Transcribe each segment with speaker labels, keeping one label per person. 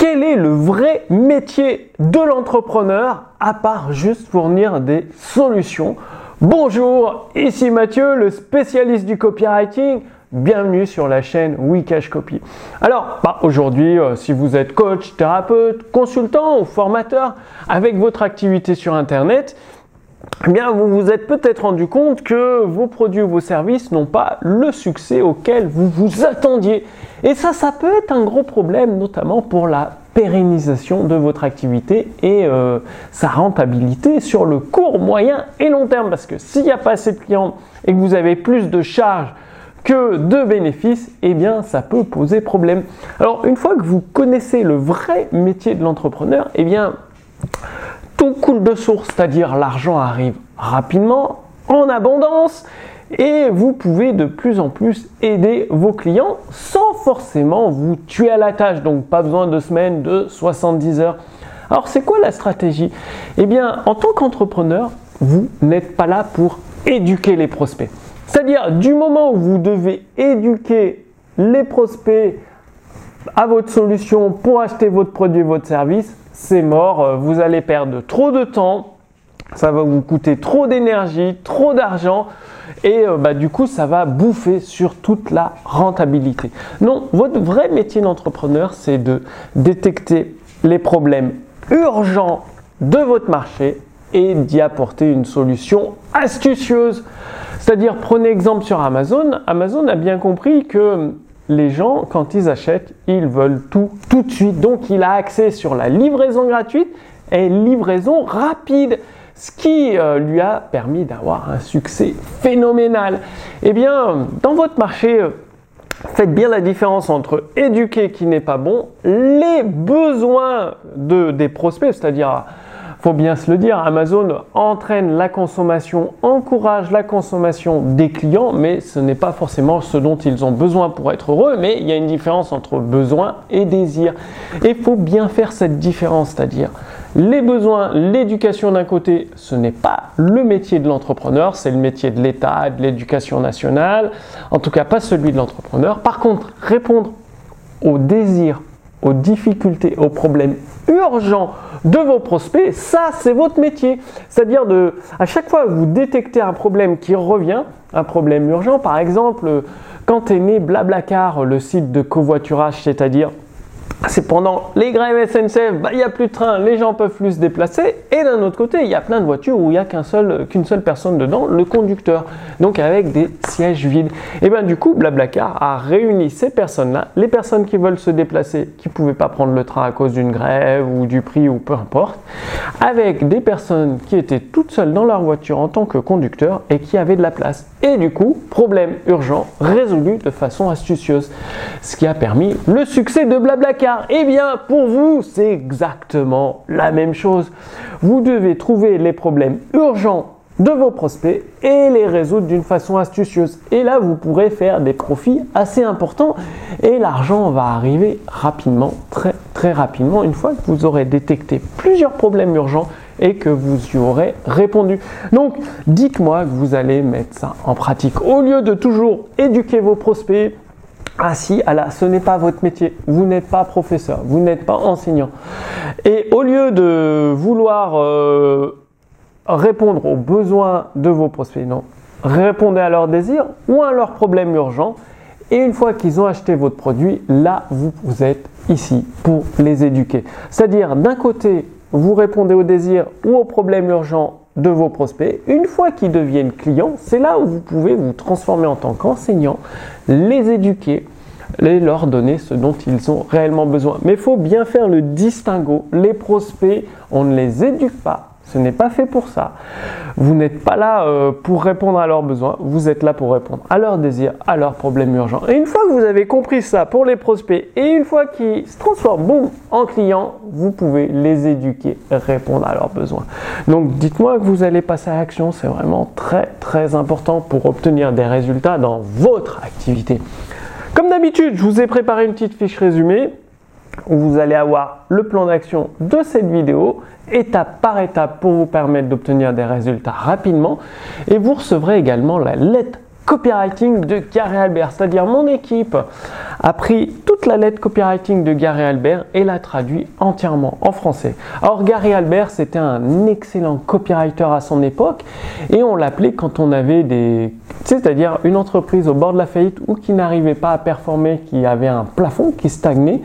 Speaker 1: Quel est le vrai métier de l'entrepreneur à part juste fournir des solutions? Bonjour, ici Mathieu, le spécialiste du copywriting. Bienvenue sur la chaîne Wikash Copy. Alors, bah, aujourd'hui, euh, si vous êtes coach, thérapeute, consultant ou formateur avec votre activité sur Internet, eh bien, vous vous êtes peut-être rendu compte que vos produits ou vos services n'ont pas le succès auquel vous vous attendiez. Et ça, ça peut être un gros problème, notamment pour la pérennisation de votre activité et euh, sa rentabilité sur le court, moyen et long terme. Parce que s'il n'y a pas assez de clients et que vous avez plus de charges que de bénéfices, eh bien ça peut poser problème. Alors une fois que vous connaissez le vrai métier de l'entrepreneur, eh bien tout coule de source, c'est-à-dire l'argent arrive rapidement, en abondance, et vous pouvez de plus en plus aider vos clients sans forcément vous tuer à la tâche. Donc pas besoin de semaines de 70 heures. Alors c'est quoi la stratégie? Eh bien, en tant qu'entrepreneur, vous n'êtes pas là pour éduquer les prospects. C'est-à-dire du moment où vous devez éduquer les prospects à votre solution pour acheter votre produit, votre service, c'est mort, euh, vous allez perdre trop de temps, ça va vous coûter trop d'énergie, trop d'argent et euh, bah, du coup ça va bouffer sur toute la rentabilité. Non, votre vrai métier d'entrepreneur c'est de détecter les problèmes urgents de votre marché et d'y apporter une solution astucieuse. C'est-à-dire, prenez exemple sur Amazon. Amazon a bien compris que les gens, quand ils achètent, ils veulent tout tout de suite. Donc, il a accès sur la livraison gratuite et livraison rapide, ce qui euh, lui a permis d'avoir un succès phénoménal. Eh bien, dans votre marché, euh, faites bien la différence entre éduquer qui n'est pas bon, les besoins de, des prospects, c'est-à-dire faut bien se le dire, Amazon entraîne la consommation, encourage la consommation des clients, mais ce n'est pas forcément ce dont ils ont besoin pour être heureux, mais il y a une différence entre besoin et désir. Et il faut bien faire cette différence, c'est-à-dire les besoins, l'éducation d'un côté, ce n'est pas le métier de l'entrepreneur, c'est le métier de l'État, de l'éducation nationale, en tout cas pas celui de l'entrepreneur. Par contre, répondre aux désirs, aux difficultés, aux problèmes urgents de vos prospects, ça c'est votre métier. C'est-à-dire de, à chaque fois vous détectez un problème qui revient, un problème urgent, par exemple, quand est né Blablacar, le site de covoiturage, c'est-à-dire c'est pendant les grèves SNCF, bah, il n'y a plus de train, les gens peuvent plus se déplacer. Et d'un autre côté, il y a plein de voitures où il n'y a qu'une seul, seule personne dedans, le conducteur. Donc avec des sièges vides. Et bien du coup, Blablacar a réuni ces personnes-là, les personnes qui veulent se déplacer, qui ne pouvaient pas prendre le train à cause d'une grève ou du prix ou peu importe, avec des personnes qui étaient toutes seules dans leur voiture en tant que conducteur et qui avaient de la place. Et du coup, problème urgent résolu de façon astucieuse. Ce qui a permis le succès de Blablacar. Eh bien, pour vous, c'est exactement la même chose. Vous devez trouver les problèmes urgents de vos prospects et les résoudre d'une façon astucieuse. Et là, vous pourrez faire des profits assez importants et l'argent va arriver rapidement, très très rapidement, une fois que vous aurez détecté plusieurs problèmes urgents et que vous y aurez répondu. Donc, dites-moi que vous allez mettre ça en pratique. Au lieu de toujours éduquer vos prospects, ah si, ah ce n'est pas votre métier. Vous n'êtes pas professeur, vous n'êtes pas enseignant. Et au lieu de vouloir euh, répondre aux besoins de vos prospects, non, répondez à leurs désirs ou à leurs problèmes urgents. Et une fois qu'ils ont acheté votre produit, là, vous, vous êtes ici pour les éduquer. C'est-à-dire, d'un côté, vous répondez aux désirs ou aux problèmes urgents de vos prospects. Une fois qu'ils deviennent clients, c'est là où vous pouvez vous transformer en tant qu'enseignant, les éduquer, les leur donner ce dont ils ont réellement besoin. Mais il faut bien faire le distinguo. Les prospects, on ne les éduque pas, ce n'est pas fait pour ça. Vous n'êtes pas là euh, pour répondre à leurs besoins, vous êtes là pour répondre à leurs désirs, à leurs problèmes urgents. Et une fois que vous avez compris ça pour les prospects et une fois qu'ils se transforment en clients, vous pouvez les éduquer, répondre à leurs besoins. Donc dites-moi que vous allez passer à l'action, c'est vraiment très très important pour obtenir des résultats dans votre activité. Comme d'habitude, je vous ai préparé une petite fiche résumée où vous allez avoir le plan d'action de cette vidéo, étape par étape pour vous permettre d'obtenir des résultats rapidement. Et vous recevrez également la lettre copywriting de Gary Albert, c'est-à-dire mon équipe a pris toute la lettre copywriting de Gary Albert et l'a traduit entièrement en français. Alors Gary Albert, c'était un excellent copywriter à son époque et on l'appelait quand on avait des c'est-à-dire une entreprise au bord de la faillite ou qui n'arrivait pas à performer, qui avait un plafond qui stagnait,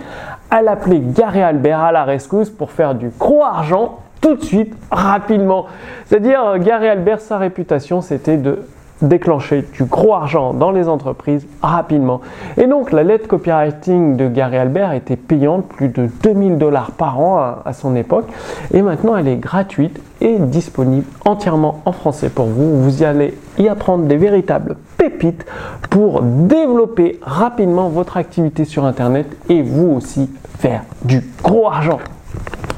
Speaker 1: à l'appeler Gary Albert à la rescousse pour faire du gros argent tout de suite, rapidement. C'est-à-dire, Gary Albert, sa réputation, c'était de déclencher du gros argent dans les entreprises rapidement. Et donc la lettre copywriting de Gary Albert était payante, plus de 2000 dollars par an à, son époque. Et maintenant elle est gratuite et disponible entièrement en français pour vous. Vous y allez y apprendre des véritables pépites pour développer rapidement votre activité sur Internet et vous aussi faire du gros argent.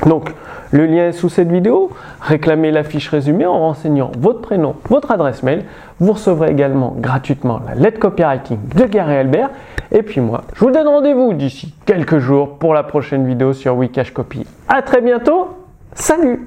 Speaker 1: Donc, le lien est sous cette vidéo. Réclamez la fiche résumée en renseignant votre prénom, votre adresse mail. Vous recevrez également gratuitement la lettre copywriting de Gary Albert. Et puis moi, je vous donne rendez-vous d'ici quelques jours pour la prochaine vidéo sur Wikash Copy. À très bientôt. Salut